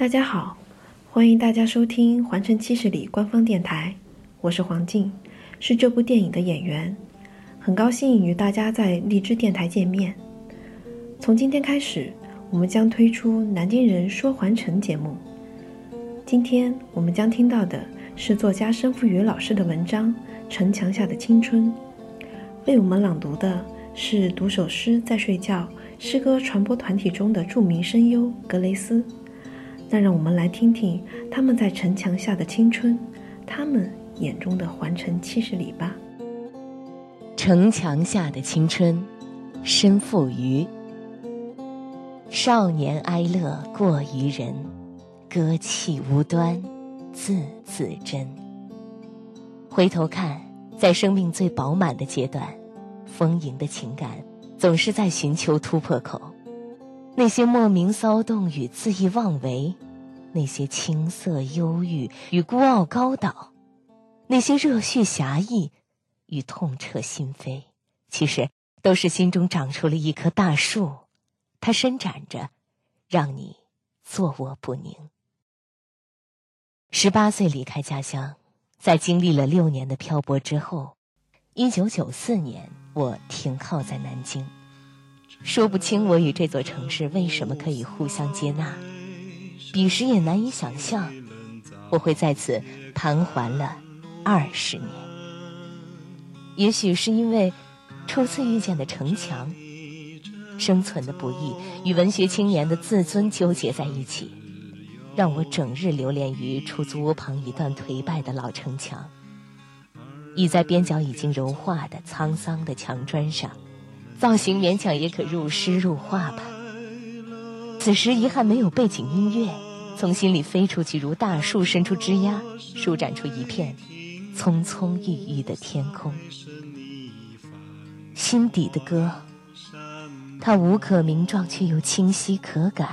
大家好，欢迎大家收听《环城七十里》官方电台，我是黄静，是这部电影的演员，很高兴与大家在荔枝电台见面。从今天开始，我们将推出《南京人说环城》节目。今天我们将听到的是作家申富宇老师的文章《城墙下的青春》，为我们朗读的是读首诗在睡觉诗歌传播团体中的著名声优格雷斯。那让我们来听听他们在城墙下的青春，他们眼中的环城七十里吧。城墙下的青春，身负于少年哀乐过于人，歌气无端，字字真。回头看，在生命最饱满的阶段，丰盈的情感总是在寻求突破口。那些莫名骚动与恣意妄为，那些青涩忧郁与孤傲高蹈，那些热血侠义与痛彻心扉，其实都是心中长出了一棵大树，它伸展着，让你坐卧不宁。十八岁离开家乡，在经历了六年的漂泊之后，一九九四年，我停靠在南京。说不清我与这座城市为什么可以互相接纳，彼时也难以想象，我会在此盘桓了二十年。也许是因为初次遇见的城墙，生存的不易与文学青年的自尊纠结在一起，让我整日流连于出租屋旁一段颓败的老城墙，倚在边角已经融化的沧桑的墙砖上。造型勉强也可入诗入画吧。此时遗憾没有背景音乐，从心里飞出去，如大树伸出枝桠，舒展出一片葱葱郁郁的天空。心底的歌，它无可名状，却又清晰可感。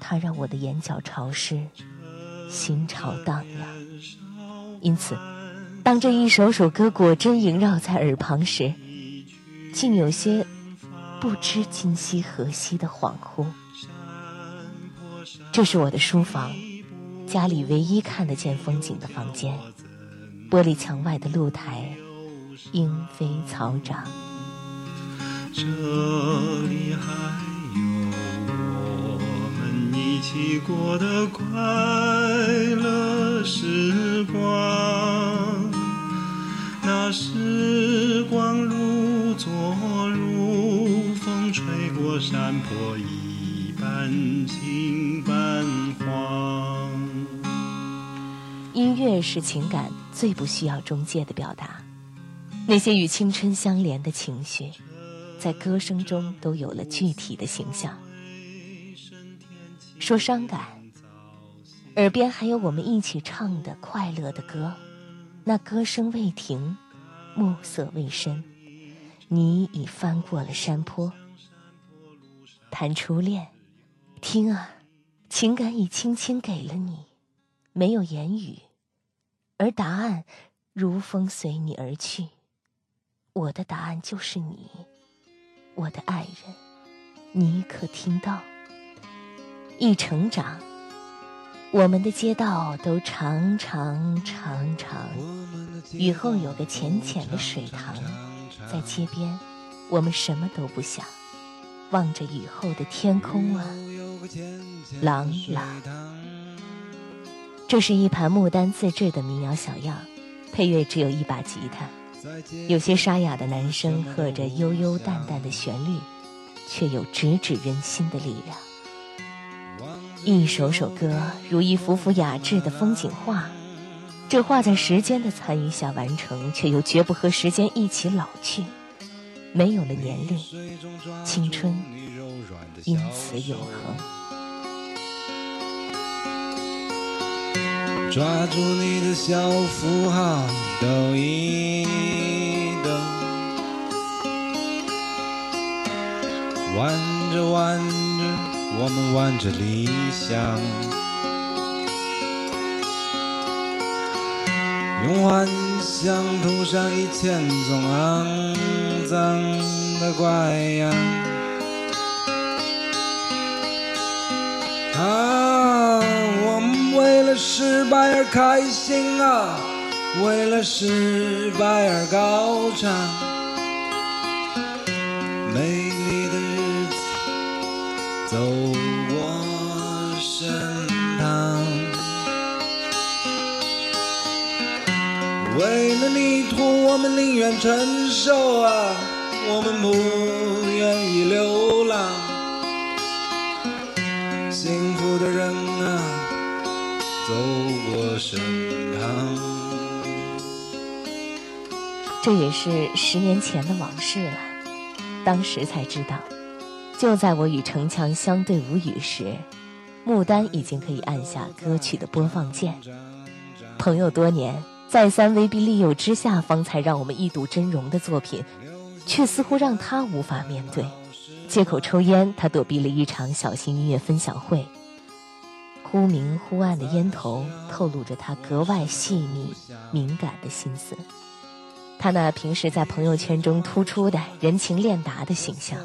它让我的眼角潮湿，心潮荡漾。因此，当这一首首歌果真萦绕在耳旁时，竟有些不知今夕何夕的恍惚。这是我的书房，家里唯一看得见风景的房间。玻璃墙外的露台，莺飞草长。这里还有我们一起过的快乐时光，那时光山坡，一半青半黄。音乐是情感最不需要中介的表达，那些与青春相连的情绪，在歌声中都有了具体的形象。说伤感，耳边还有我们一起唱的快乐的歌，那歌声未停，暮色未深，你已翻过了山坡。谈初恋，听啊，情感已轻轻给了你，没有言语。而答案如风随你而去，我的答案就是你，我的爱人，你可听到？一成长，我们的街道都长长长长，雨后有个浅浅的水塘，在街边，我们什么都不想，望着雨后的天空啊，朗朗。这是一盘牡丹自制的民谣小样，配乐只有一把吉他，有些沙哑的男声和着悠悠淡淡的旋律，却有直指人心的力量。一首首歌如一幅幅雅致的风景画，这画在时间的残余下完成，却又绝不和时间一起老去，没有了年龄，青春因此永恒。抓住你的小符号，抖一抖，玩着玩着，我们玩着理想，用幻想涂上一千种肮脏的怪样。啊。我们为了失败而开心啊，为了失败而高唱。美丽的日子走为了泥土我们宁愿承受啊，我们不愿意流浪。幸福的人啊，走过身旁。这也是十年前的往事了。当时才知道，就在我与城墙相对无语时，牡丹已经可以按下歌曲的播放键。朋友多年再三威逼利诱之下，方才让我们一睹真容的作品，却似乎让他无法面对。借口抽烟，他躲避了一场小型音乐分享会。忽明忽暗的烟头透露着他格外细腻、敏感的心思。他那平时在朋友圈中突出的人情练达的形象，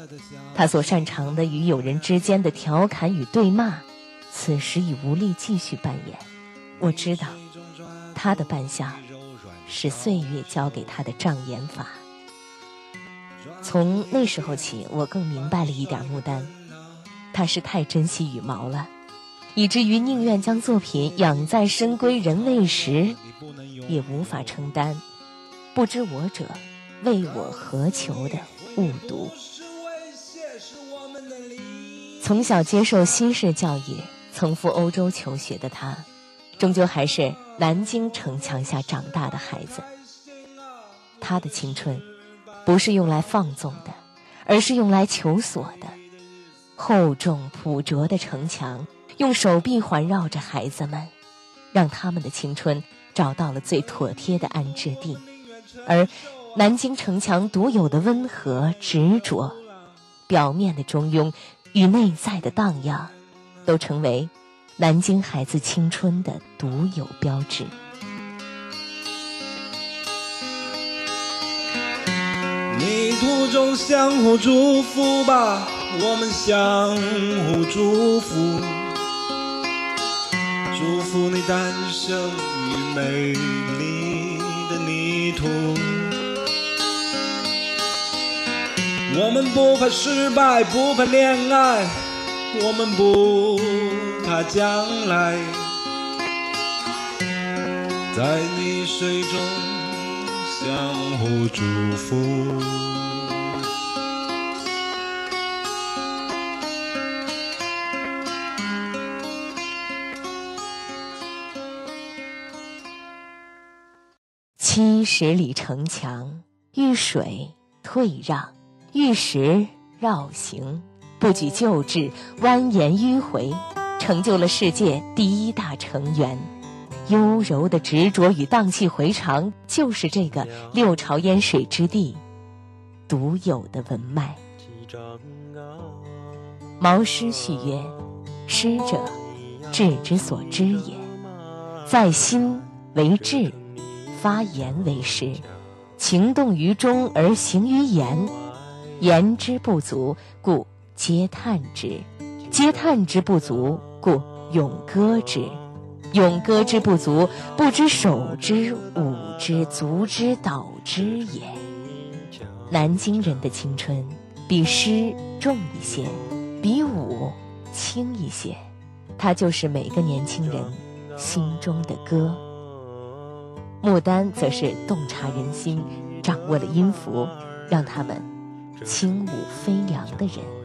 他所擅长的与友人之间的调侃与对骂，此时已无力继续扮演。我知道，他的扮相是岁月教给他的障眼法。从那时候起，我更明白了一点：牡丹，他是太珍惜羽毛了，以至于宁愿将作品养在深闺人未识，也无法承担。不知我者，为我何求的误读。从小接受西式教育，曾赴欧洲求学的他，终究还是南京城墙下长大的孩子。他的青春，不是用来放纵的，而是用来求索的。厚重朴拙的城墙，用手臂环绕着孩子们，让他们的青春找到了最妥帖的安置地。而南京城墙独有的温和执着，表面的中庸与内在的荡漾，都成为南京孩子青春的独有标志。泥途中相互祝福吧，我们相互祝福，祝福你诞生于美丽的。泥土，我们不怕失败，不怕恋爱，我们不他将来，在泥水中相互祝福。七十里城墙，遇水退让，遇石绕行，不举旧制，蜿蜒迂回，成就了世界第一大成员。优柔的执着与荡气回肠，就是这个六朝烟水之地独有的文脉。毛诗序曰：“诗者，志之所知也，在心为志。”发言为诗，情动于中而行于言，言之不足，故嗟叹之；嗟叹之不足，故咏歌之；咏歌之不足，不知手之、舞之、足之、蹈之也。南京人的青春，比诗重一些，比舞轻一些，它就是每个年轻人心中的歌。牡丹则是洞察人心，掌握了音符，让他们轻舞飞扬的人。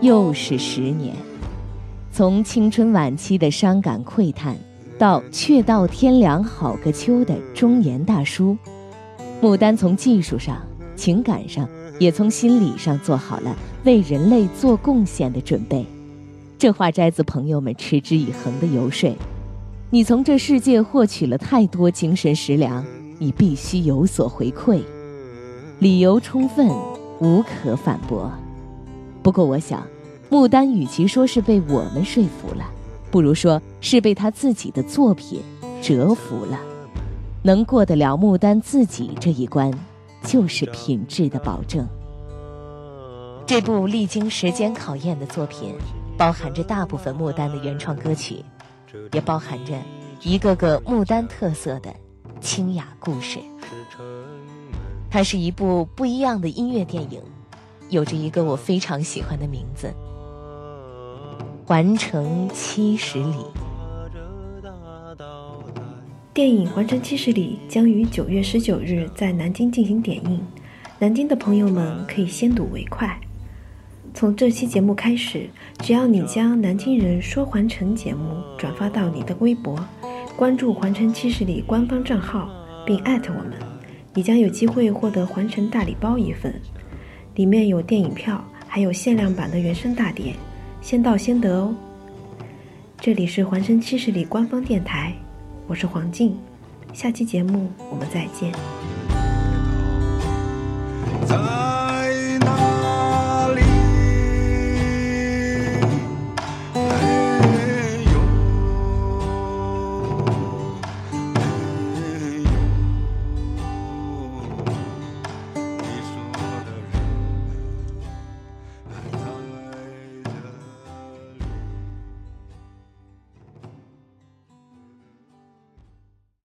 又是十年，从青春晚期的伤感喟叹，到却道天凉好个秋的忠言大叔，牡丹从技术上情感上也从心理上做好了为人类做贡献的准备。这话摘自朋友们持之以恒的游说。你从这世界获取了太多精神食粮，你必须有所回馈。理由充分，无可反驳。不过，我想，穆丹与其说是被我们说服了，不如说是被他自己的作品折服了。能过得了穆丹自己这一关，就是品质的保证。这部历经时间考验的作品，包含着大部分穆丹的原创歌曲。也包含着一个个牡丹特色的清雅故事。它是一部不一样的音乐电影，有着一个我非常喜欢的名字——《环城七十里》。电影《环城七十里》将于九月十九日在南京进行点映，南京的朋友们可以先睹为快。从这期节目开始，只要你将《南京人说环城》节目转发到你的微博，关注“环城七十里”官方账号，并艾特我们，你将有机会获得环城大礼包一份，里面有电影票，还有限量版的原声大碟，先到先得哦。这里是环城七十里官方电台，我是黄静，下期节目我们再见。